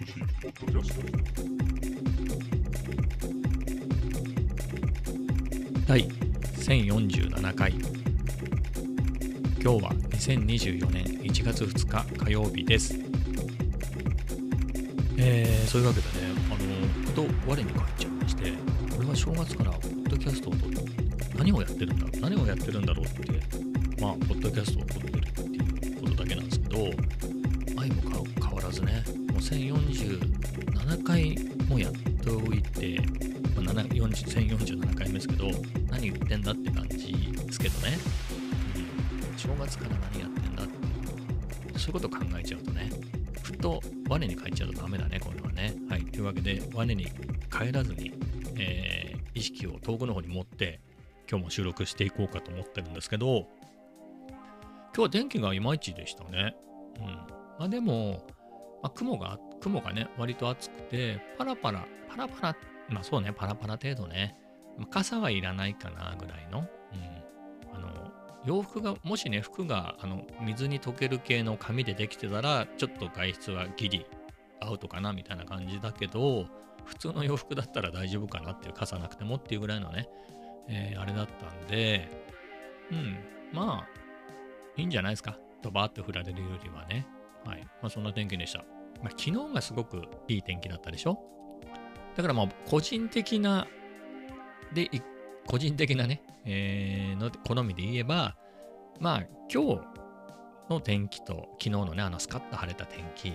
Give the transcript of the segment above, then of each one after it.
寿司ポッドキャスト第1047回今日は2024年1月2日火曜日です。えー、そういうわけでねあのふと我に返っちゃいまして俺は正月からポッドキャストを撮って何をやってるんだろう。何をやってるんだろうってまあポッドキャストを撮ってるっていうことだけなんですけど1047回もやっておいて、まあ、1047回目ですけど何言ってんだって感じですけどね、うん、正月から何やってんだっていう。そういうことを考えちゃうとねふと我に返っちゃうとダメだねこれはね。はい。というわけで我に帰らずに、えー、意識を遠くの方に持って今日も収録していこうかと思ってるんですけど今日は天気がいまいちでしたね。うん。まあでも、まあ、雲が雲がね割と暑くてパラパラパラパラまあそうねパラパラ程度ね。傘はいらないかなぐらいの、うん、あの洋服がもしね服があの水に溶ける系の紙でできてたらちょっと外出はギリアウトかなみたいな感じだけど普通の洋服だったら大丈夫かなっていう傘なくてもっていうぐらいのね、えー、あれだったんでうん。まあいいんじゃないですか。ドバーって降られるよりはね。はい。まあそんな天気でした、まあ、昨日がすごくいい天気だったでしょ？だからまあ個人的なで、個人的なね、えー、の好みで言えば、まあ、今日の天気と昨日のね、あのスカッと晴れた天気、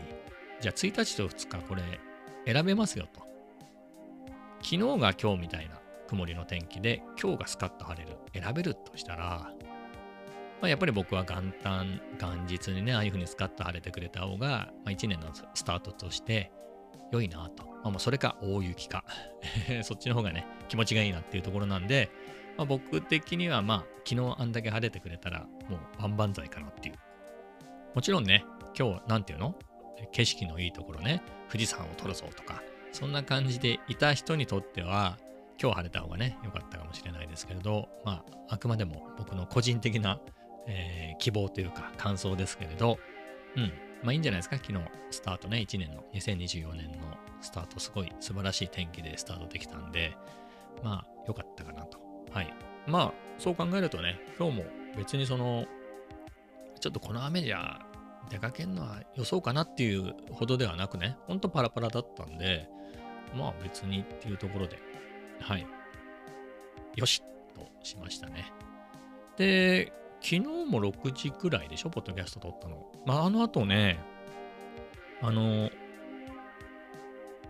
じゃあ1日と2日これ選べますよと。昨日が今日みたいな曇りの天気で、今日がスカッと晴れる、選べるとしたら、まあ、やっぱり僕は元旦、元日にね、ああいうふうにスカッと晴れてくれた方が、まあ、1年のスタートとして良いなと。まあ、それか大雪か。そっちの方がね、気持ちがいいなっていうところなんで、まあ、僕的にはまあ、昨日あんだけ晴れてくれたら、もう万々歳かなっていう。もちろんね、今日、なんていうの？景色のいいところね、富士山を撮るぞとか、そんな感じでいた人にとっては、今日晴れた方がね、良かったかもしれないですけれど、まあ、あくまでも僕の個人的な、えー、希望というか感想ですけれど、うん、まあいいんじゃないですか、昨日スタートね、1年の、2024年のスタート、すごい素晴らしい天気でスタートできたんで、まあ良かったかなと。はい。まあそう考えるとね、今日も別にその、ちょっとこの雨じゃ出かけるのは予想かなっていうほどではなくね、ほんとパラパラだったんで、まあ別にっていうところで、はい。よしとしましたね。で、昨日も6時くらいでしょ、ポッドキャスト撮ったの。まあ、あの後ね、あの、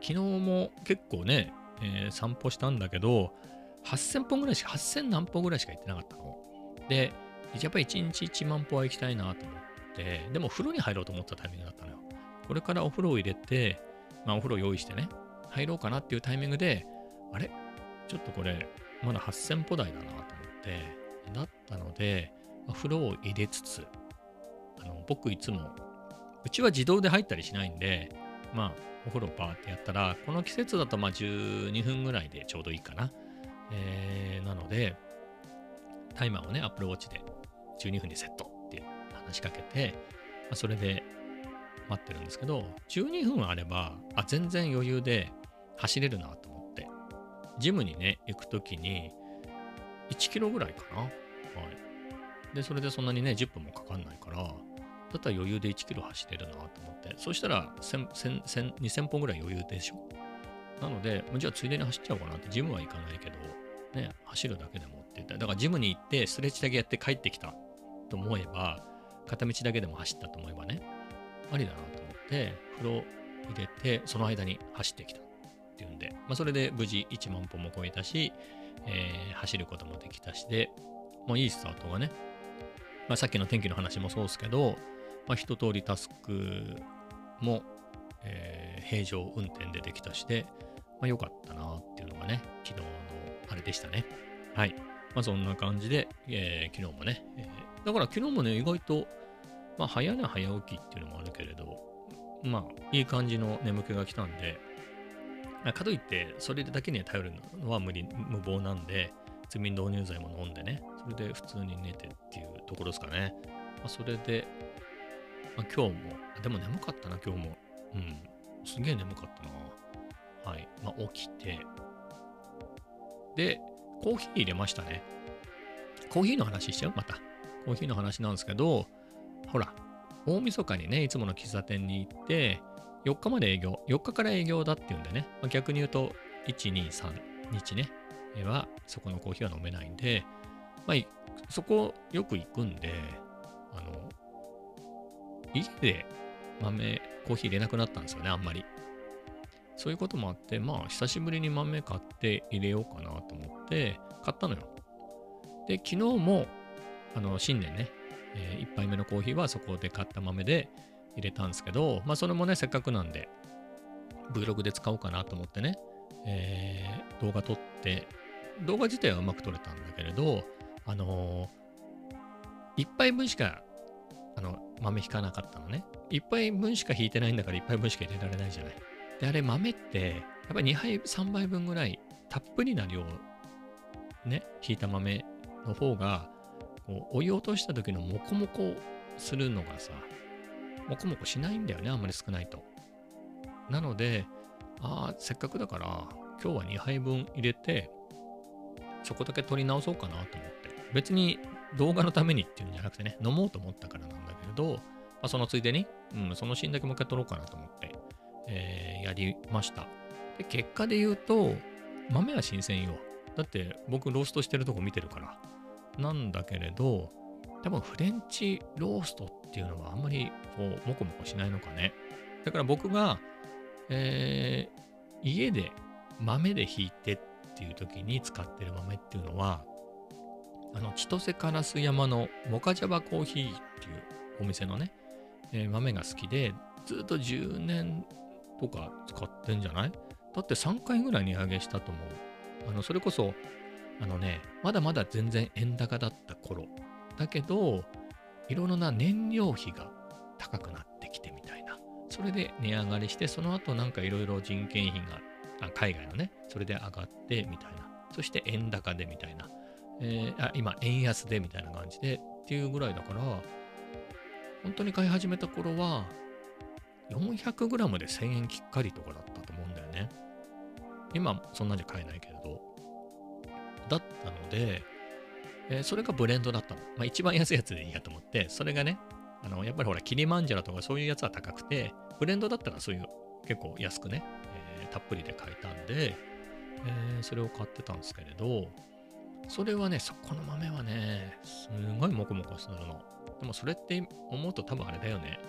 昨日も結構ね、えー、散歩したんだけど、8000本ぐらいしか、8000何歩ぐらいしか行ってなかったの。で、やっぱり1日1万歩は行きたいなと思って、でも風呂に入ろうと思ったタイミングだったのよ。これからお風呂を入れて、まあお風呂用意してね、入ろうかなっていうタイミングで、あれ？ちょっとこれ、まだ8000歩台だなと思って、だったので、風呂を入れつつ、あの僕いつも、うちは自動で入ったりしないんで、まあ、お風呂バーってやったら、この季節だとまあ12分ぐらいでちょうどいいかな。えー、なので、タイマーをね、Apple Watch で12分にセットって話しかけて、まあ、それで待ってるんですけど、12分あれば、あ、全然余裕で走れるなと思って、ジムにね、行くときに、1キロぐらいかな。はい。で、それでそんなにね、10分もかかんないから、だったら余裕で1キロ走れるなと思って、そしたら2000本ぐらい余裕でしょ？なので、じゃあついでに走っちゃおうかなって、ジムは行かないけど、ね、走るだけでもって言った。ら、だからジムに行ってストレッチだけやって帰ってきたと思えば、片道だけでも走ったと思えばね、ありだなと思って、風呂入れて、その間に走ってきたっていうんで、まあ、それで無事1万歩も超えたし、えー、走ることもできたしで、もういいスタートがね、まあ、さっきの天気の話もそうですけど、まあ、一通りタスクも、えー、平常運転でできたしで、まあ、良かったなっていうのがね、昨日のあれでしたね。はい。まあ、そんな感じで、えー、昨日もね、えー、だから昨日もね、意外と、まあ、早寝早起きっていうのもあるけれど、まあ、いい感じの眠気が来たんで、かといって、それだけに頼るのは無理、無謀なんで、睡眠導入剤も飲んでね、それで普通に寝てっていうところですかね。まあ、それで、まあ、今日も、でも眠かったな、今日も。うん。すげえ眠かったな。はい。まあ、起きて、で、コーヒー入れましたね。コーヒーの話しちゃう？また。コーヒーの話なんですけど、ほら、大晦日にね、いつもの喫茶店に行って、4日まで営業、4日から営業だっていうんでね、まあ、逆に言うと、1、2、3日ね、は、そこのコーヒーは飲めないんで、まあ、そこよく行くんで、あの、家で豆、コーヒー入れなくなったんですよね、あんまり。そういうこともあって、まあ、久しぶりに豆買って入れようかなと思って、買ったのよ。で、昨日も、あの、新年ね、えー、1杯目のコーヒーはそこで買った豆で入れたんですけど、まあ、それもね、せっかくなんで、Vlog で使おうかなと思ってね、えー、動画撮って、動画自体はうまく撮れたんだけれど、あのー、1杯分しか、あの、豆引かなかったのね。1杯分しか引いてないんだから1杯分しか入れられないじゃない。で、あれ豆って、やっぱり2杯、3杯分ぐらい、たっぷりな量、ね、引いた豆の方が、こう、お湯落とした時のモコモコするのがさ、モコモコしないんだよね、あんまり少ないと。なので、ああ、せっかくだから、今日は2杯分入れて、そこだけ取り直そうかなと思って。別に動画のためにっていうんじゃなくてね、飲もうと思ったからなんだけれど、まあ、そのついでに、うん、そのシーンだけもう一回撮ろうかなと思って、えー、やりました。で、結果で言うと、豆は新鮮よ。だって僕ローストしてるとこ見てるから。なんだけれど、多分フレンチローストっていうのはあんまりこう、もこもこしないのかね。だから僕が、えー、家で豆でひいてっていう時に使ってる豆っていうのは、あの、千歳烏山のモカジャバコーヒーっていうお店のね、えー、豆が好きで、ずっと10年とか使ってんじゃない？だって3回ぐらい値上げしたと思う。あの、それこそ、あのね、まだまだ全然円高だった頃。だけど、いろいろな燃料費が高くなってきてみたいな。それで値上がりして、その後なんかいろいろ人件費が、あ海外のね、それで上がってみたいな。そして円高でみたいな。えー、あ今、円安でみたいな感じでっていうぐらいだから、本当に買い始めた頃は、400g で1000円きっかりとかだったと思うんだよね。今、そんなんじゃ買えないけれど。だったので、えー、それがブレンドだったの。まあ一番安いやつでいいやと思って、それがね、あの、やっぱりほら、キリマンジャロとかそういうやつは高くて、ブレンドだったらそういう結構安くね、たっぷりで買えたんで、えー、それを買ってたんですけれど、それはね、そこの豆はね、すごいモコモコするの。でもそれって思うと多分あれだよね。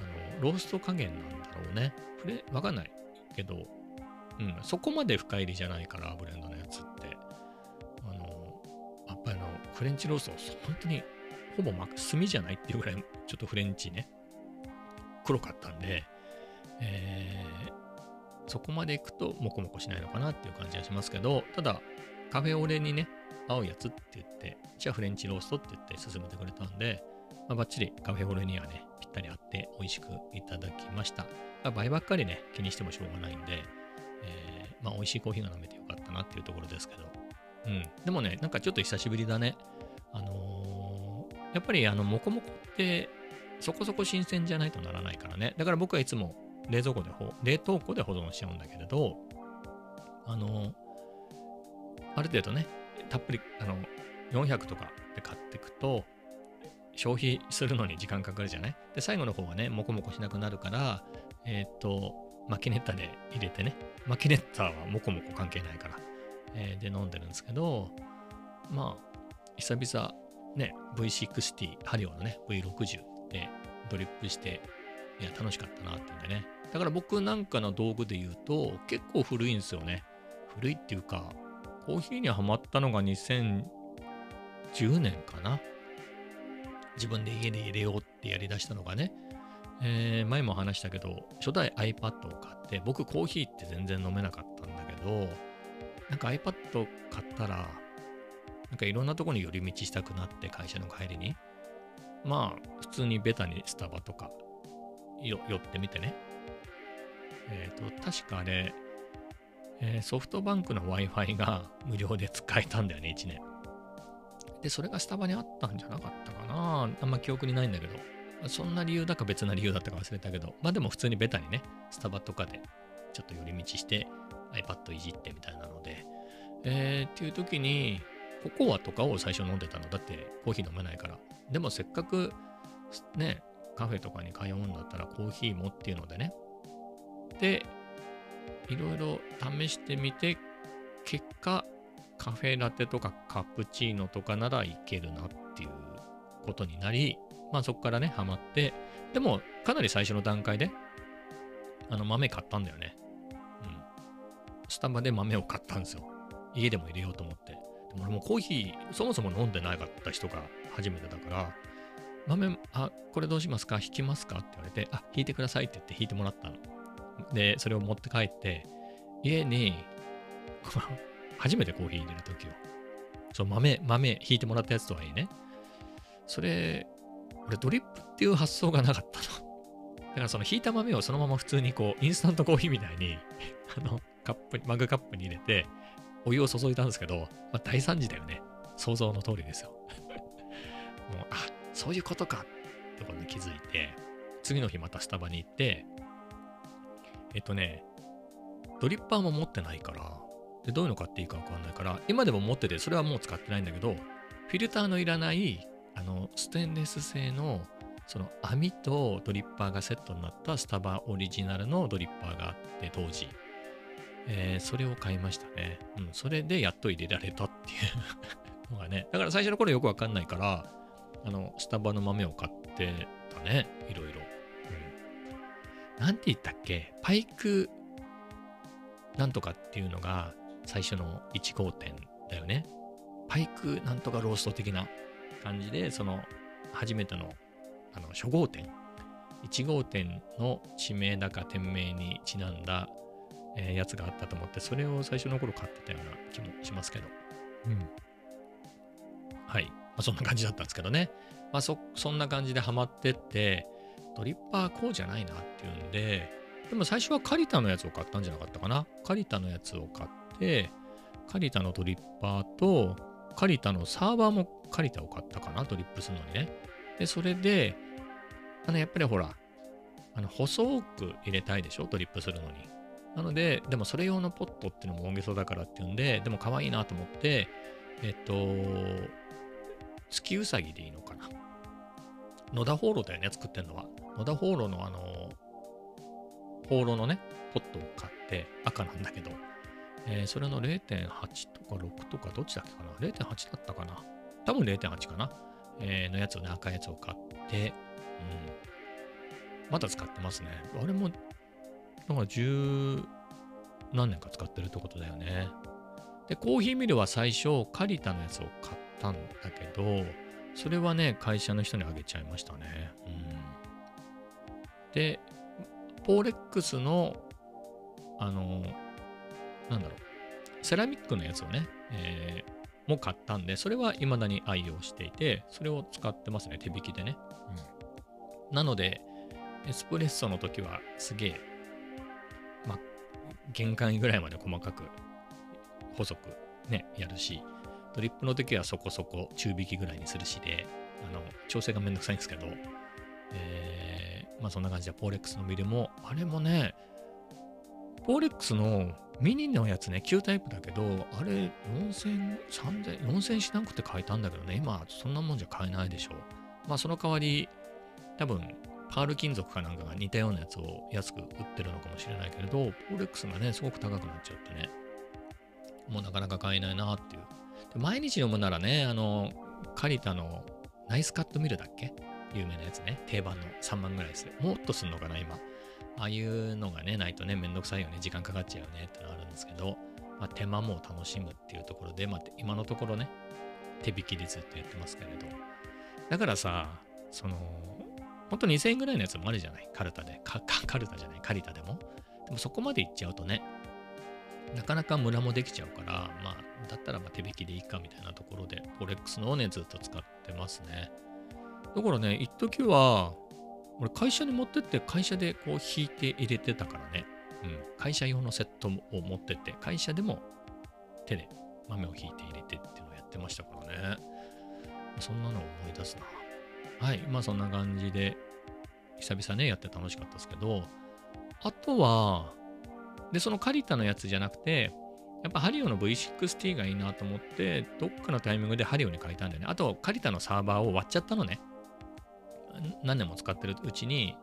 あの、ロースト加減なんだろうね。これ、わかんないけど、うん、そこまで深入りじゃないから、ブレンドのやつって。あの、やっぱりあの、フレンチロースト、本当にほぼ、ま、炭じゃないっていうぐらい、ちょっとフレンチね、黒かったんで、えー、そこまで行くとモコモコしないのかなっていう感じがしますけど、ただ、カフェオレにね、合うやつって言って、じゃあフレンチローストって言って勧めてくれたんで、まあ、バッチリカフェオレにはね、ぴったり合って美味しくいただきました。まあ、倍ばっかりね、気にしてもしょうがないんで、えー、まあ美味しいコーヒーが飲めてよかったなっていうところですけど、うん。でもね、なんかちょっと久しぶりだね。あのー、やっぱりあの、モコモコってそこそこ新鮮じゃないとならないからね。だから僕はいつも冷蔵庫で、冷凍庫で保存しちゃうんだけれど、あの、ある程度ね、たっぷり、あの、400とかで買っていくと、消費するのに時間かかるじゃない？で、最後の方はね、もこもこしなくなるから、えっ、ー、と、マキネッタで入れてね、マキネッタはもこもこ関係ないから、えー、で飲んでるんですけど、まあ、久々ね、V60、ハリオのね、V60 でドリップして、いや、楽しかったなっていうんでね。だから僕なんかの道具で言うと、結構古いんですよね。古いっていうか、コーヒーにはまったのが2010年かな。自分で家で入れようってやりだしたのがね。えー、前も話したけど、初代 iPad を買って、僕コーヒーって全然飲めなかったんだけど、なんか iPad 買ったら、なんかいろんなとこに寄り道したくなって会社の帰りに。まあ、普通にベタにスタバとか寄ってみてね。えっ、ー、と、確かあれ、えー、ソフトバンクの Wi-Fi が無料で使えたんだよね、1年。で、それがスタバにあったんじゃなかったかな。あんま記憶にないんだけど。そんな理由だか別な理由だったか忘れたけど、まあでも普通にベタにね、スタバとかでちょっと寄り道して iPad いじってみたいなので、えー、っていう時に、ココアとかを最初飲んでたの。だってコーヒー飲めないから。でもせっかくね、カフェとかに通うんだったらコーヒーもっていうのでね。で、いろいろ試してみて、結果、カフェラテとかカプチーノとかならいけるなっていうことになり、まあそこからね、ハマって、でもかなり最初の段階で、あの豆買ったんだよね。うん。スタバで豆を買ったんですよ。家でも入れようと思って。でも俺もコーヒー、そもそも飲んでなかった人が初めてだから、豆、あ、これどうしますか？引きますか？って言われて、あ、引いてくださいって言って引いてもらったの。で、それを持って帰って、家に、初めてコーヒー入れるときを、そう、豆、豆引いてもらったやつとはいいね。それ、俺ドリップっていう発想がなかったの。だからその引いた豆をそのまま普通にこう、インスタントコーヒーみたいに あの、カップに、マグカップに入れて、お湯を注いだんですけど、まあ、大惨事だよね。想像の通りですよ。もう、あ、そういうことかってことに気づいて、次の日またスタバに行って、えっとね、ドリッパーも持ってないから、でどういうの買っていいかわかんないから、今でも持ってて、それはもう使ってないんだけど、フィルターのいらないあの、ステンレス製の、その網とドリッパーがセットになったスタバオリジナルのドリッパーがあって、当時。えー、それを買いましたね。うん、それでやっと入れられたっていうのがね。だから最初の頃よくわかんないから、あの、スタバの豆を買ってたね。いろいろ。うん。なんて言ったっけ？パイクなんとかっていうのが最初の1号店だよね。パイクなんとかロースト的な感じで、その、初めての、あの、初号店、1号店の地名だか店名にちなんだ、えー、やつがあったと思って、それを最初の頃買ってたような気もしますけど。うん。はい。まあ、そんな感じだったんですけどね。まあそ、そんな感じでハマってって、ドリッパーこうじゃないなっていうんで、でも最初はカリタのやつを買ったんじゃなかったかな。カリタのやつを買って、カリタのドリッパーと、カリタのサーバーもカリタを買ったかな、ドリップするのにね。で、それで、あの、やっぱりほら、あの、細く入れたいでしょ、ドリップするのに。なので、でもそれ用のポットっていうのも大げさだからっていうんで、でも可愛いなと思って、えっと、月うさぎでいいのかな？野田ホーロだよね、作ってんのは。野田ホーロのあの、ホーロのね、ポットを買って赤なんだけど、えー、それの0.8とか6とかどっちだっけかな ?0.8 だったかな？多分0.8かな、えー、のやつをね、赤いやつを買って、うん。まだ使ってますね。あれも、なんか十何年か使ってるってことだよね。で、コーヒーミルは最初、カリタのやつを買ったんだけど、それはね、会社の人にあげちゃいましたね。うん。で、ポーレックスの、あの、なんだろう、セラミックのやつをね、えー、も買ったんで、それは未だに愛用していて、それを使ってますね、手引きでね。うん、なので、エスプレッソの時はすげえ、ま、限界ぐらいまで細かく、細くね、やるし、ドリップの時はそこそこ中引きぐらいにするしで、あの、調整がめんどくさいんですけど、えー、まあそんな感じで、ポーレックスのミルも、あれもね、ポーレックスのミニのやつね、旧タイプだけど、あれ4000、3000、4000しなくて買えたんだけどね、今そんなもんじゃ買えないでしょう。まあその代わり、多分、パール金属かなんかが似たようなやつを安く売ってるのかもしれないけれど、ポーレックスがね、すごく高くなっちゃってね、もうなかなか買えないなっていう。毎日飲むならね、あの、カリタのナイスカットミルだっけ？有名なやつね。定番の3万ぐらいする。もっとすんのかな、今。ああいうのがね、ないとね、めんどくさいよね、時間かかっちゃうよねってのあるんですけど、まあ、手間も楽しむっていうところで、まあ、今のところね、手引きでずっとやってますけれど。だからさ、その、ほんと2000円ぐらいのやつもあるじゃない。カルタで。カカルタじゃない、カリタでも。でもそこまでいっちゃうとね、なかなかムラもできちゃうから、まあ、だったらま手引きでいいかみたいなところで、フォレックスのをね、ずっと使ってますね。だからね、一時は、俺会社に持ってって会社でこう引いて入れてたからね。うん。会社用のセットを持ってって、会社でも手で豆を引いて入れてっていうのをやってましたからね。そんなのを思い出すな。はい。まあそんな感じで、久々ね、やって楽しかったですけど、あとは、で、そのカリタのやつじゃなくて、やっぱハリオの V60 がいいなと思って、どっかのタイミングでハリオに変えたんだよね。あと、カリタのサーバーを割っちゃったのね。何年も使ってるうちに、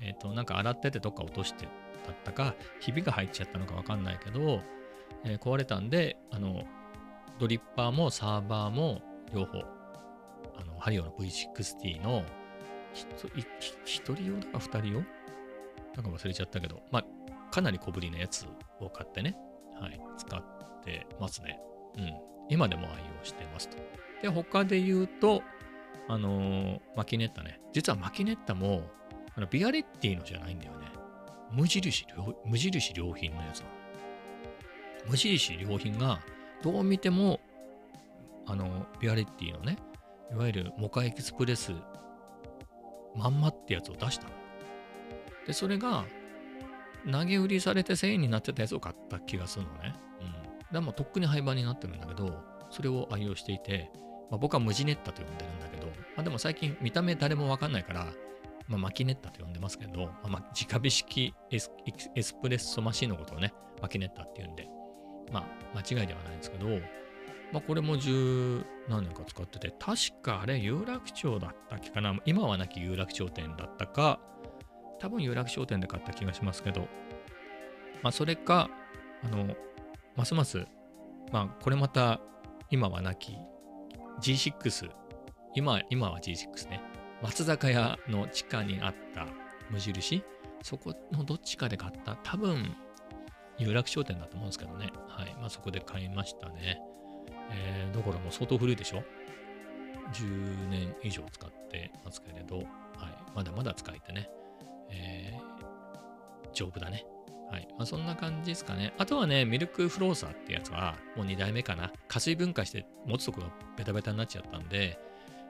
えっ、ー、と、なんか洗っててどっか落としてだったか、ひびが入っちゃったのかわかんないけど、えー、壊れたんで、あの、ドリッパーもサーバーも両方、あの、ハリオの V60 の一人用だか二人用？なんか忘れちゃったけど、まあ、かなり小ぶりなやつを買ってね、はい、使ってますね。うん。今でも愛用してますと。で、他で言うと、あのー、マキネッタね。実はマキネッタも、あのビアレッティのじゃないんだよね。無印良、無印良品のやつなの。無印良品が、どう見ても、あの、ビアレッティのね、いわゆるモカエキスプレスまんまってやつを出したの。で、それが、投げ売りされて1000円になってたやつを買った気がするのね。うん。でもとっくに廃盤になってるんだけど、それを愛用していて、まあ、僕はムジネッタと呼んでるんだけど、まあ、でも最近見た目誰もわかんないから、まあ、マキネッタと呼んでますけど、まあ、直火式エスエスプレッソマシンのことをね、マキネッタって言うんで、まあ、間違いではないんですけど、まあ、これも十何年か使ってて、確かあれ、有楽町だったっけかな？今はなき有楽町店だったか、多分有楽町店で買った気がしますけど、まあ、それか、あの、ますます、まあ、これまた、今はなき G6、今、今は G6 ね。松坂屋の地下にあった無印、そこのどっちかで買った、多分、有楽町店だと思うんですけどね。はい。まあ、そこで買いましたね。えー、だからもう相当古いでしょ ?10 年以上使ってますけれど、はい。まだまだ使えてね。えー、丈夫だね。はい。まあ、そんな感じですかね。あとはね、ミルクフローサーってやつは、もう2代目かな。加水分解して持つとこがベタベタになっちゃったんで、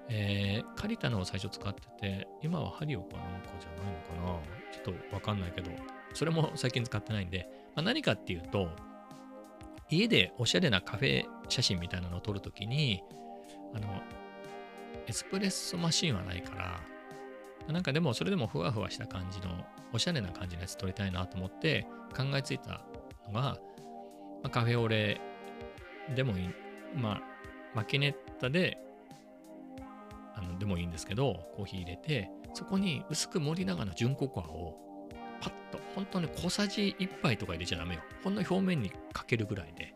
えー、借りたのを最初使ってて、今はハリオかなんかじゃないのかな。ちょっとわかんないけど、それも最近使ってないんで、まあ、何かっていうと、家でおしゃれなカフェ写真みたいなのを撮るときに、あの、エスプレッソマシンはないから、なんかでもそれでもふわふわした感じのおしゃれな感じのやつ撮りたいなと思って考えついたのが、まあ、カフェオレでもいい、まあ、マキネッタで、あの、でもいいんですけど、コーヒー入れて、そこに薄く盛りながら純ココアをパッと、本当に小さじ1杯とか入れちゃダメよ。ほんの表面にかけるぐらいで、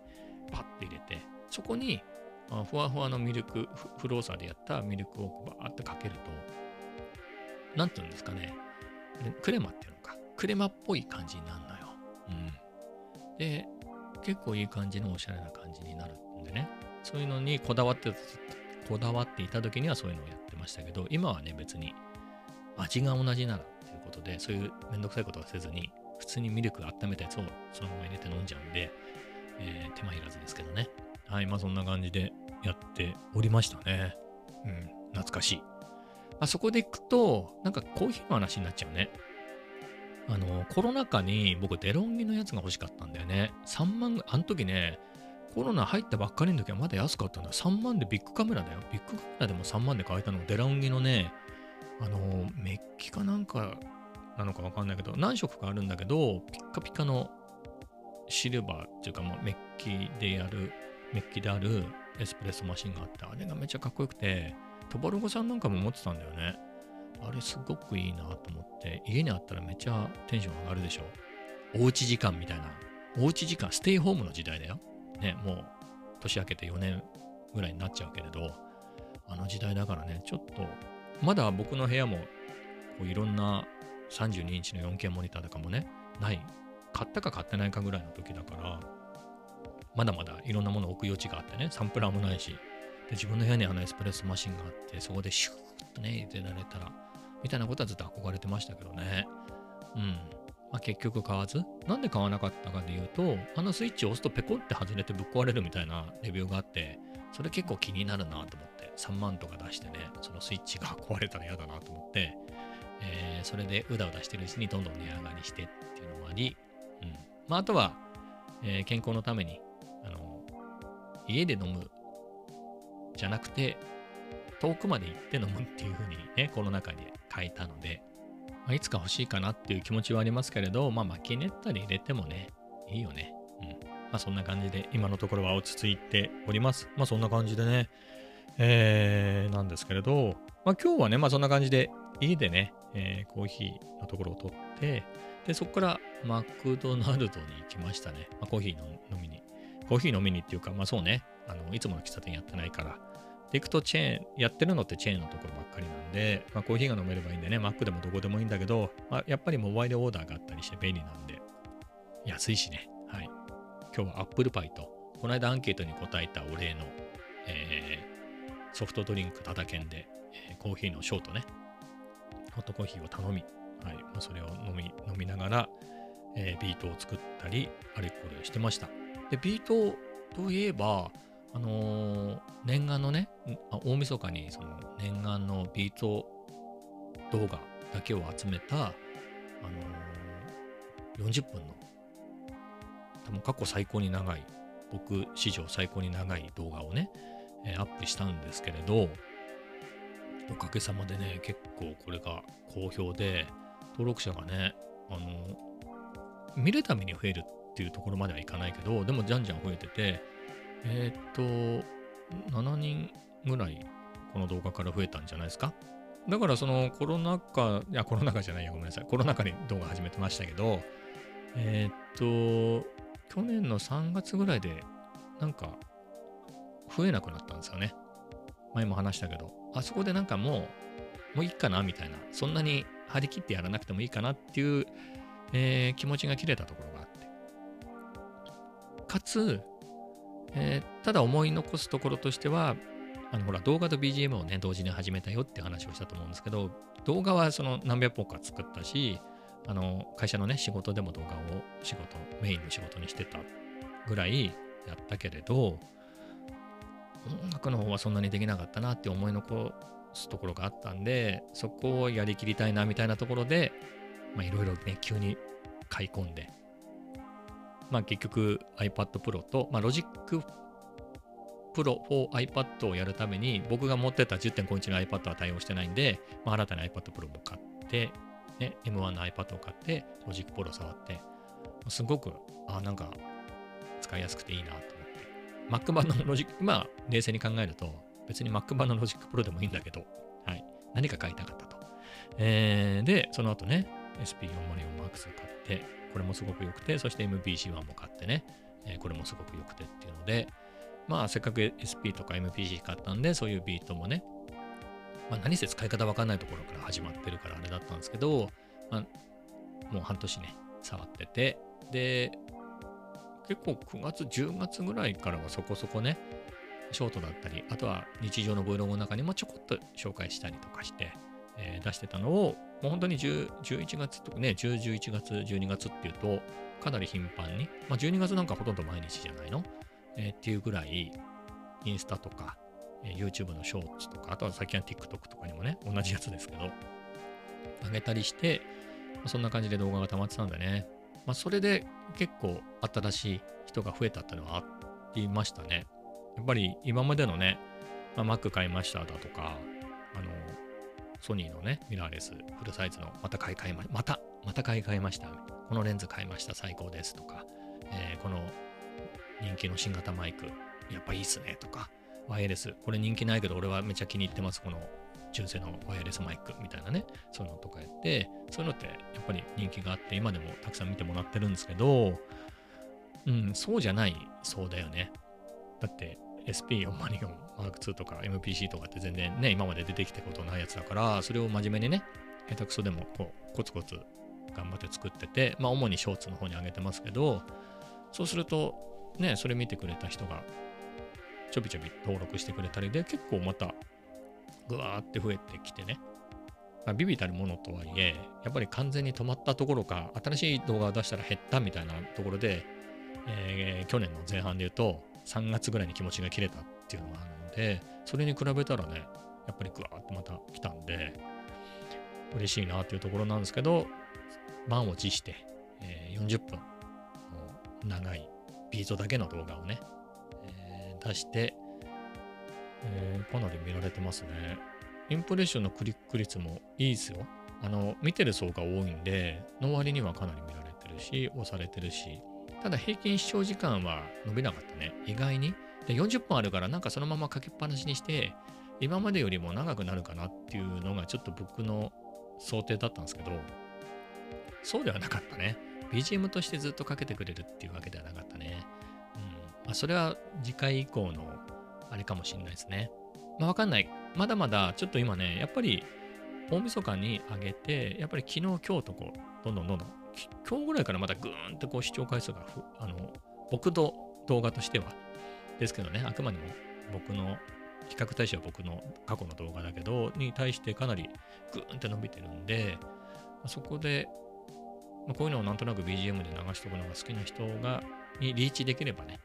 パッと入れて、そこに、ふわふわのミルク、フローサーでやったミルクをバーってかけると、なんて言うんですかね。クレマっていうのか。クレマっぽい感じになるのよ。うん。で、結構いい感じのおしゃれな感じになるんでね。そういうのにこだわって、こだわっていた時にはそういうのをやってましたけど、今はね、別に味が同じならということで、そういうめんどくさいことはせずに、普通にミルク温めたやつをそのまま入れて飲んじゃうんで、えー、手間いらずですけどね。はい、まあそんな感じでやっておりましたね。うん、懐かしい。あそこで行くと、なんかコーヒーの話になっちゃうね。あの、コロナ禍に僕デロンギのやつが欲しかったんだよね。3万、あの時ね、コロナ入ったばっかりの時はまだ安かったんだ。3万でビッグカメラだよ。ビッグカメラでも3万で買えたのデロンギのね、あの、メッキかなんかなのかわかんないけど、何色かあるんだけど、ピッカピカのシルバーっていうか、まあ、メッキでやる、メッキであるエスプレッソマシンがあって、あれがめっちゃかっこよくて、トバルゴさんなんかも持ってたんだよね。あれすごくいいなと思って、家にあったらめっちゃテンション上がるでしょ。おうち時間みたいな。おうち時間、ステイホームの時代だよ。ね、もう年明けて4年ぐらいになっちゃうけれど、あの時代だからね、ちょっと、まだ僕の部屋も、こういろんな32インチの 4K モニターとかもね、ない。買ったか買ってないかぐらいの時だから、まだまだいろんなもの置く余地があってね、サンプラーもないし、で自分の部屋にあのエスプレッソマシンがあって、そこでシューッとね、入れられたら、みたいなことはずっと憧れてましたけどね。うん。まあ、結局買わず。なんで買わなかったかで言うと、あのスイッチを押すとペコって外れてぶっ壊れるみたいなレビューがあって、それ結構気になるなと思って、3万とか出してね、そのスイッチが壊れたら嫌だなと思って、えー、それでうだうだしてるうちにどんどん値上がりしてっていうのもあり、うん。まあ、あとは、えー、健康のために、あの、家で飲むじゃなくて、遠くまで行って飲むっていう風にね、コロナ禍で変えたので、まあ、いつか欲しいかなっていう気持ちはありますけれど、まあ、巻き練ったり入れてもね、いいよね。うん。まあ、そんな感じで、今のところは落ち着いております。まあ、そんな感じでね、えー、なんですけれど、まあ、今日はね、まあ、そんな感じで、家でね、えー、コーヒーのところを取って、で、そこからマクドナルドに行きましたね。まあ、コーヒーの飲みに。コーヒー飲みにっていうか、まあそうね、あのいつもの喫茶店やってないから、で、行くとチェーン、やってるのってチェーンのところばっかりなんで、まあ、コーヒーが飲めればいいんでね、マックでもどこでもいいんだけど、まあ、やっぱりモバイルオーダーがあったりして便利なんで、安いしね。はい。今日はアップルパイと、この間アンケートに答えたお礼の、えー、ソフトドリンクただけんで、えー、コーヒーのショートね、ホットコーヒーを頼み、はい。まあ、それを飲み、飲みながら、えー、ビートを作ったり、あれこれしてました。で、ビートといえば、あのー、念願のね、大晦日にその念願のビート動画だけを集めた、あのー、40分の、多分過去最高に長い、僕史上最高に長い動画をね、えー、アップしたんですけれど、おかげさまでね、結構これが好評で、登録者がね、あの、見るために増えるっていうところまではいかないけど、でもじゃんじゃん増えてて、えー、っと、7人ぐらいこの動画から増えたんじゃないですか？だからそのコロナ禍、いやコロナ禍じゃないや、ごめんなさい。コロナ禍に動画始めてましたけど、えー、っと、去年の3月ぐらいでなんか増えなくなったんですよね。前も話したけど、あそこでなんかもう、もういいかなみたいな、そんなに張り切ってやらなくてもいいかなっていう、えー、気持ちが切れたところがあって。かつ、えー、ただ思い残すところとしては、あのほら動画と BGM をね、同時に始めたよって話をしたと思うんですけど、動画はその何百本か作ったし、あの会社のね、仕事でも動画を仕事、メインの仕事にしてたぐらいやったけれど、音楽の方はそんなにできなかったなって思い残すところがあったんで、そこをやりきりたいなみたいなところで、まあいろいろね、急に買い込んで、まあ結局 iPad Pro と、まあ Logic Pro for iPad をやるために僕が持ってた10.5インチの iPad は対応してないんで、まあ、新たな iPad Pro も買って、ね、M1 の iPad を買って Logic Pro 触って、すごく、あ、なんか使いやすくていいなと思って。Mac 版の Logic、まあ冷静に考えると別に Mac 版の Logic Pro でもいいんだけど、はい。何か買いたかったと。えー、で、その後ね、SP404Max 買って、これもすごく良くて、そして MPC1 も買ってね、え、これもすごく良くてっていうので、まあせっかく SP とか MPC 買ったんで、そういうビートもね、まあ何せ使い方わかんないところから始まってるからあれだったんですけど、まあ、もう半年ね、触ってて、で、結構9月、10月ぐらいからはそこそこね、ショートだったり、あとは日常の Vlog の中にもちょこっと紹介したりとかして、えー、出してたのを、もう本当に10 11月とかね、10、11月、12月っていうと、かなり頻繁に、まあ12月なんかほとんど毎日じゃないの、えー、っていうぐらい、インスタとか、えー、YouTube のショーツとか、あとは最近は TikTok とかにもね、同じやつですけど、上げたりして、まあ、そんな感じで動画が溜まってたんでね、まあそれで結構新しい人が増えたっていうのはありましたね。やっぱり今までのね、まあ、Mac 買いましただとか、ソニーのね、ミラーレスフルサイズの、また買い替えま、また、また買い替えました。このレンズ買いました。最高ですとか、えー、この人気の新型マイク、やっぱいいっすねとか、ワイヤレス、これ人気ないけど俺はめちゃ気に入ってます。この純正のワイヤレスマイクみたいなね、そういうのとかやって、そういうのってやっぱり人気があって、今でもたくさん見てもらってるんですけど、うん、そうじゃないそうだよね。だって SP404 M2 とか MPC とかって全然ね、今まで出てきたことないやつだから、それを真面目にね、下手くそでもこうコツコツ頑張って作ってて、まあ主にショーツの方に上げてますけど、そうすると、ね、それ見てくれた人がちょびちょび登録してくれたりで、結構またぐわーって増えてきてね、まあ、ビビたるものとはいえ、やっぱり完全に止まったところか、新しい動画を出したら減ったみたいなところで、えー、去年の前半で言うと、3月ぐらいに気持ちが切れたっていうのがあるので、それに比べたらね、やっぱりグワーってまた来たんで、嬉しいなっていうところなんですけど、満を持して、えー、40分長いビートだけの動画をね、えー、出して、えー、かなり見られてますね。インプレッションのクリック率もいいですよ。あの見てる層が多いんで、の割にはかなり見られてるし、押されてるし、ただ平均視聴時間は伸びなかったね。意外に。で40分あるからなんかそのままかけっぱなしにして、今までよりも長くなるかなっていうのがちょっと僕の想定だったんですけど、そうではなかったね。BGM としてずっとかけてくれるっていうわけではなかったね。うん。まあ、それは次回以降のあれかもしれないですね。まあわかんない。まだまだちょっと今ね、やっぱり大晦日に上げて、やっぱり昨日、今日とこう、どんどんどんどん、今日ぐらいからまたぐーんとこう視聴回数があの、僕の動画としては、ですけどね、あくまでも僕の、比較対象は僕の過去の動画だけど、に対してかなりぐーんって伸びてるんで、そこで、ま、こういうのをなんとなく BGM で流しとくのが好きな人が、にリーチできればね、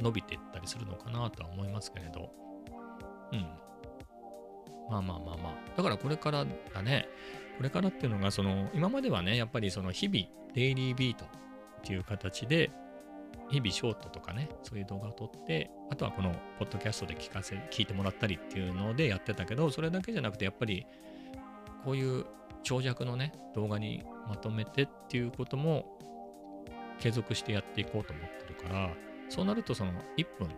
伸びていったりするのかなとは思いますけれど、うん。まあまあまあまあ。だからこれからだね。これからっていうのが、その、今まではね、やっぱりその日々、デイリービートっていう形で、日々ショートとかね、そういう動画を撮って、あとはこのポッドキャストで聞かせ、聞いてもらったりっていうのでやってたけど、それだけじゃなくて、やっぱり、こういう長尺のね、動画にまとめてっていうことも継続してやっていこうと思ってるから、そうなるとその1分、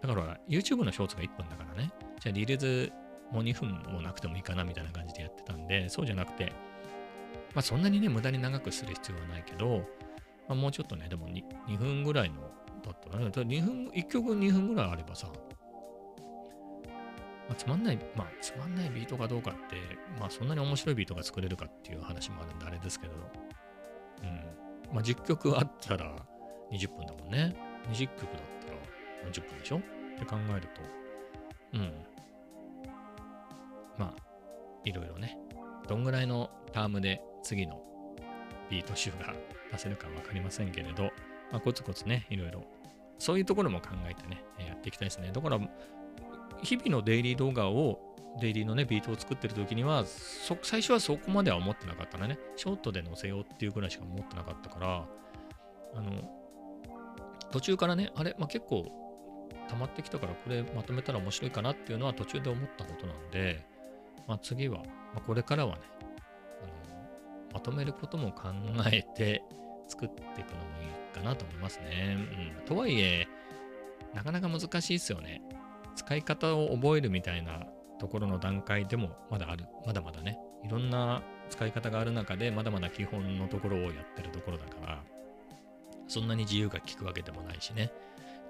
だから YouTube のショーツが1分だからね、じゃあリリーズもう2分もなくてもいいかなみたいな感じでやってたんで、そうじゃなくて、まあそんなにね、無駄に長くする必要はないけど、まあ、もうちょっとね、でも 2, 2分ぐらいの、だったらね、2分、1曲2分ぐらいあればさ、まあ、つまんない、まあつまんないビートかどうかって、まあそんなに面白いビートが作れるかっていう話もあるんであれですけど、うん。まあ10曲あったら20分だもんね。20曲だったら40分でしょ？って考えると、うん。まあ、いろいろね、どんぐらいのタームで次のビート集が出せるかわかりませんけれど、まあ、コツコツね、いろいろ、そういうところも考えてね、やっていきたいですね。だから、日々のデイリー動画を、デイリーのね、ビートを作ってる時には、最初はそこまでは思ってなかったね。ショートで載せようっていうぐらいしか思ってなかったから、あの、途中からね、あれ、まあ、結構溜まってきたから、これまとめたら面白いかなっていうのは途中で思ったことなんで、まあ、次は、まあ、これからはねあの、まとめることも考えて作っていくのもいいかなと思いますね。うん、とはいえ、なかなか難しいですよね。使い方を覚えるみたいなところの段階でもまだある。まだまだね。いろんな使い方がある中で、まだまだ基本のところをやってるところだから、そんなに自由が利くわけでもないしね。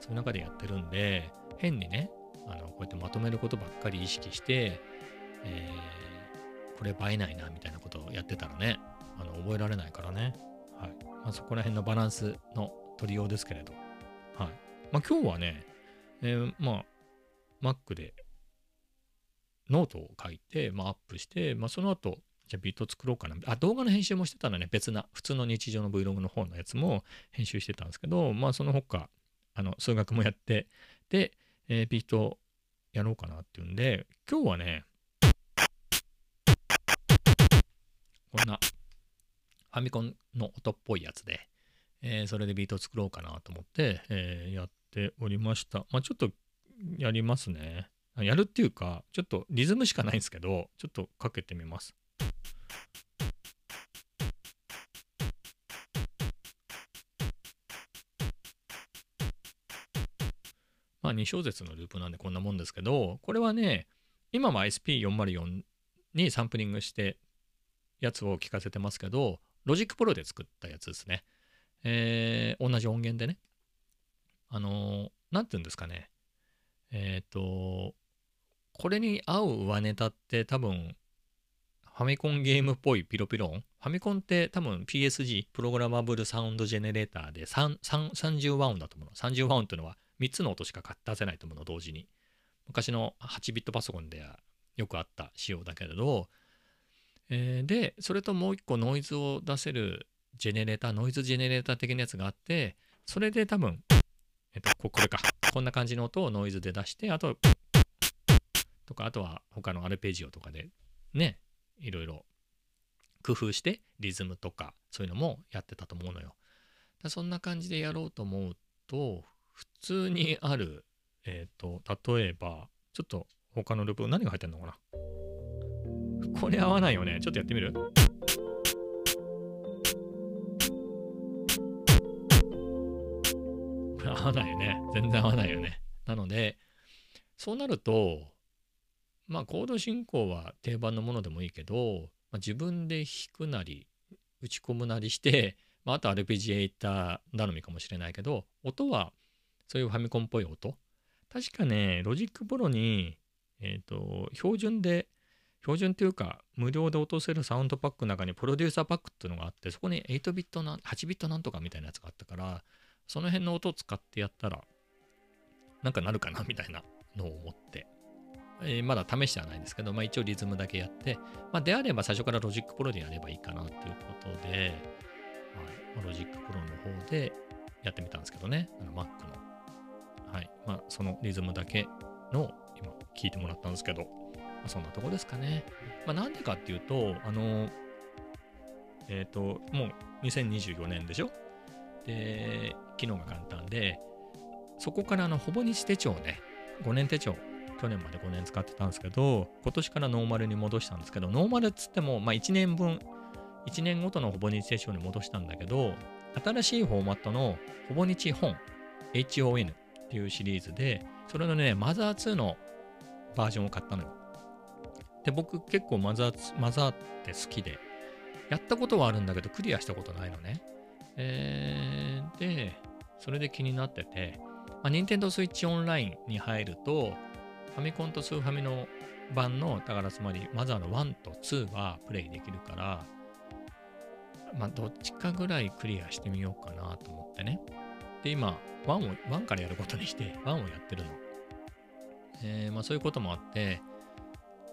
そういう中でやってるんで、変にね、あのこうやってまとめることばっかり意識して、えー、これ映えないなみたいなことをやってたらね、あの覚えられないからね。はい。まあ、そこら辺のバランスの取りようですけれど。はい。まあ、今日はね、えー、まあ、Mac でノートを書いて、まあ、アップして、まあ、その後、じゃビート作ろうかな。あ、動画の編集もしてたらね、別な、普通の日常の Vlog の方のやつも編集してたんですけど、まあ、その他、あの、数学もやって、で、えー、ビートやろうかなっていうんで、今日はね、こんなファミコンの音っぽいやつで、えー、それでビート作ろうかなと思って、えー、やっておりました。まあちょっとやりますね。やるっていうか、ちょっとリズムしかないんですけど、ちょっとかけてみます。まあ2小節のループなんでこんなもんですけど、これはね、今は SP404 にサンプリングしてやつを聞かせてますけど、 Logic Pro で作ったやつですね。えー、同じ音源でね。あのー、なんて言うんですかね。えっ、ー、と、これに合う上ネタって多分、ファミコンゲームっぽいピロピロン。ファミコンって多分 PSG、 programmable sound generator で3和音だと思うの。3和音っていうのは3つの音しか出せないと思うの、同時に。昔の8ビットパソコンでよくあった仕様だけれど、えー、で、それともう一個ノイズを出せるジェネレーター、ノイズジェネレーター的なやつがあって、それで多分、えっと、これか。こんな感じの音をノイズで出して、あと、とか、あとは他のアルペジオとかで、ね、いろいろ工夫して、リズムとか、そういうのもやってたと思うのよ。だそんな感じでやろうと思うと、普通にある、えっ、ー、と、例えば、ちょっと他のループ、何が入ってんのかな？これ合わないよね。ちょっとやってみる？これ合わないよね。全然合わないよね。なので、そうなると、まあコード進行は定番のものでもいいけど、まあ、自分で弾くなり、打ち込むなりして、まあ、あとアルペジエーター頼みかもしれないけど、音はそういうファミコンっぽい音。確かね、 Logic Pro に、えっ、ー、と、標準で、標準っていうか、無料で落とせるサウンドパックの中に Producer Pack っていうのがあって、そこに8ビットな、8ビットなんとかみたいなやつがあったから、その辺の音を使ってやったら、なんかなるかなみたいなのを思って、えー、まだ試してはないんですけど、まあ一応リズムだけやって、まあであれば最初から Logic Pro でやればいいかなっていうことで、まあ、 Logic Pro の方でやってみたんですけどね、あの Mac の。はい。まあそのリズムだけの今聞いてもらったんですけど、まあ、そんなとこですかね。まあなんでかっていうと、あの、えっ、ー、と、もう2024年でしょ？で、昨日が元旦で、そこからあのほぼ日手帳ね、5年手帳、去年まで5年使ってたんですけど、今年からノーマルに戻したんですけど、ノーマルっつっても、まあ1年分、1年ごとのほぼ日手帳に戻したんだけど、新しいフォーマットのほぼ日本、HON っていうシリーズで、それのね、マザー2のバージョンを買ったのよ。で、僕結構マザー、マザーって好きで、やったことはあるんだけど、クリアしたことないのね。えー、で、それで気になってて、まあ、Nintendo Switch Online に入ると、ファミコンとスーファミの版の、だからつまりマザーの1と2はプレイできるから、まあ、どっちかぐらいクリアしてみようかなと思ってね。で、今、1を、1からやることにして、1をやってるの。えー、まあそういうこともあって、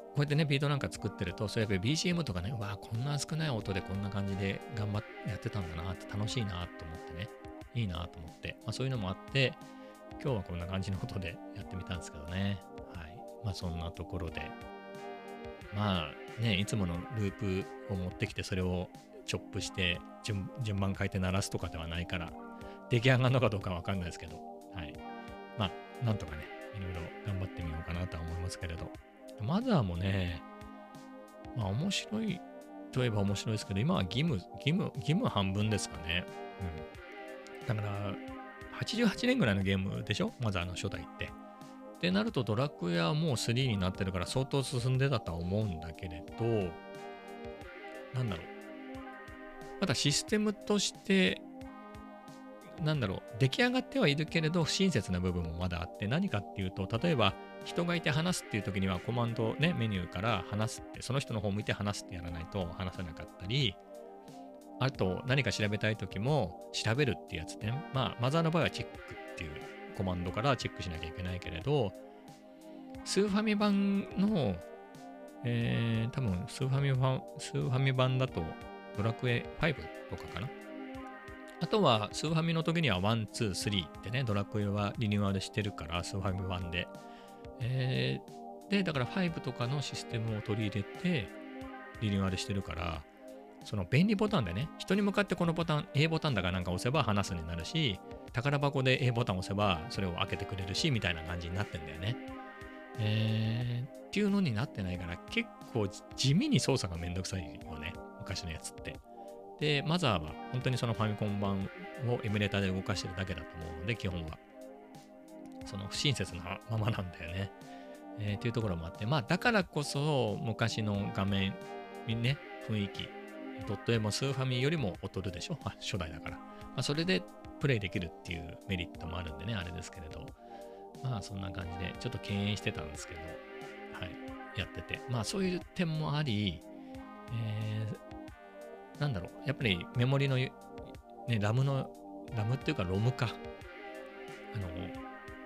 こうやってね、ビートなんか作ってると、そうやって BGM とかね、うわこんな少ない音でこんな感じで頑張ってやってたんだなって楽しいなと思ってね、いいなと思って、まあそういうのもあって、今日はこんな感じのことで やってみたんですけどね。はい。まあそんなところで、まあね、いつものループを持ってきて、それをチョップして順番変えて鳴らすとかではないから、出来上がるのかどうかわかんないですけど、はい。まあ、なんとかね、いろいろ頑張ってみようかなとは思いますけれど。マザーもね、まあ面白いといえば面白いですけど、今は義務、義務、義務半分ですかね。うん。だから、88年ぐらいのゲームでしょ？マザーの初代って。ってなるとドラクエはもう3になってるから相当進んでたとは思うんだけれど、なんだろう。まだシステムとしてなんだろう、出来上がってはいるけれど、不親切な部分もまだあって、何かっていうと、例えば、人がいて話すっていう時には、コマンドね、メニューから話すって、その人の方を向いて話すってやらないと話せなかったり、あと、何か調べたい時も、調べるってやつね。まあ、マザーの場合はチェックっていうコマンドからチェックしなきゃいけないけれど、スーファミ版の、えー、多分スーファミ版、スーファミ版だと、ドラクエ5とかかなあとは、スーファミの時には1、2、3ってね、ドラクエはリニューアルしてるから、スーファミ版で。えー、で、だから5とかのシステムを取り入れて、リニューアルしてるから、その便利ボタンでね、人に向かってこのボタン、A ボタンだかなんか押せば話すになるし、宝箱で A ボタン押せばそれを開けてくれるし、みたいな感じになってんだよね。えー、っていうのになってないから、結構地味に操作がめんどくさいよね、昔のやつって。で、マザーは本当にそのファミコン版をエミュレーターで動かしてるだけだと思うので、基本は。その不親切なままなんだよね。えー、というところもあって、まあだからこそ昔の画面、ね、雰囲気、ドット絵もスーファミよりも劣るでしょ？あ、初代だから。まあそれでプレイできるっていうメリットもあるんでね、あれですけれど。まあそんな感じで、ちょっと敬遠してたんですけど、はい、やってて。まあそういう点もあり、えー、なんだろう、やっぱりメモリの、ね、ラムの、ラムっていうかロムか。あの、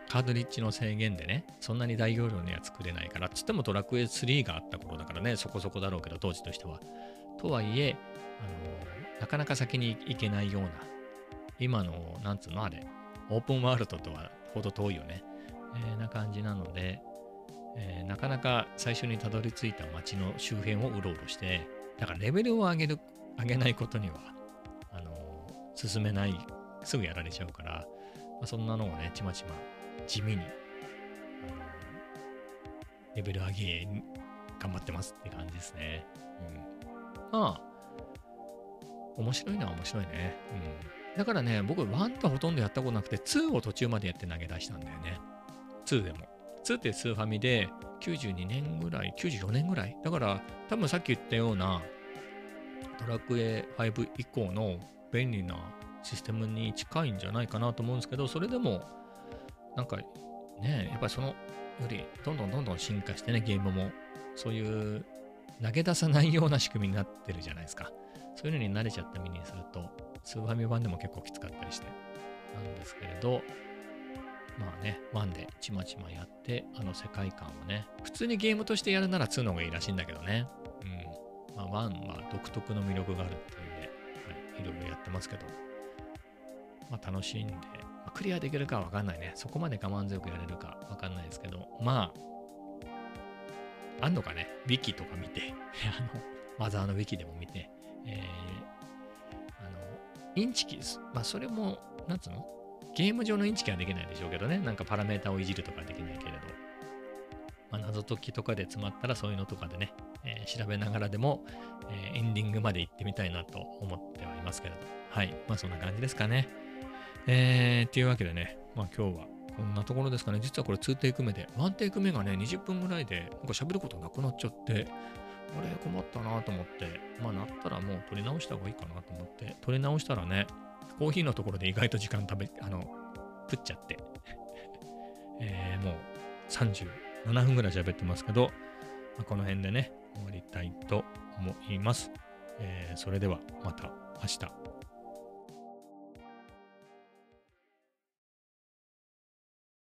カードリッジの制限でね、そんなに大容量には作れないから、つってもドラクエ3があった頃だからね、そこそこだろうけど、当時としては。とはいえ、あの、なかなか先に行けないような、今の、なんつうのあれ、オープンワールドとはほど遠いよね。えー、な感じなので、えー、なかなか最初にたどり着いた街の周辺をうろうろして、だからレベルを上げるあげないことには、あの、進めない、すぐやられちゃうから、まあ、そんなのをね、ちまちま地味に、あの、レベル上げ頑張ってますって感じですね。うん。まあ、面白いのは面白いね。うん。だからね、僕1ってほとんどやったことなくて、2を途中までやって投げ出したんだよね。2でも。2ってスーファミで92年ぐらい、94年ぐらい。だから多分さっき言ったようなドラクエ5以降の便利なシステムに近いんじゃないかなと思うんですけど、それでもなんかね、やっぱりそのよりどんどんどんどん進化してね、ゲームもそういう投げ出さないような仕組みになってるじゃないですか。そういうのに慣れちゃった身にすると、スーファミ版でも結構きつかったりしてなんですけれど、まあね、1でちまちまやって、あの世界観をね、普通にゲームとしてやるなら2の方がいいらしいんだけどね。うん。まあ1は独特の魅力があるっていうんで、はい、いろいろやってますけど、まあ楽しんで、まあ、クリアできるかはわかんないね。そこまで我慢強くやれるかわかんないですけど、まあ、あんのかね、ウィキとか見て、あの、マザーのウィキでも見て、えー、あの、インチキです。まあそれも、なんつうの？ゲーム上のインチキはできないでしょうけどね。なんかパラメータをいじるとかできないけれど。まあ、謎解きとかで詰まったらそういうのとかでね、調べながらでも、えー、エンディングまで行ってみたいなと思ってはいますけれど。はい。まあそんな感じですかね。えー、っていうわけでね、まあ今日はこんなところですかね。実はこれ2テイク目で、1テイク目がね、20分ぐらいで、なんか喋ることなくなっちゃって、あれ困ったなと思って、まあなったらもう撮り直した方がいいかなと思って、撮り直したらね、コーヒーのところで意外と時間食べ、あの、食っちゃって、えー、もう37分ぐらい喋ってますけど、まあ、この辺でね、終わりたいと思います。えー、それではまた明日。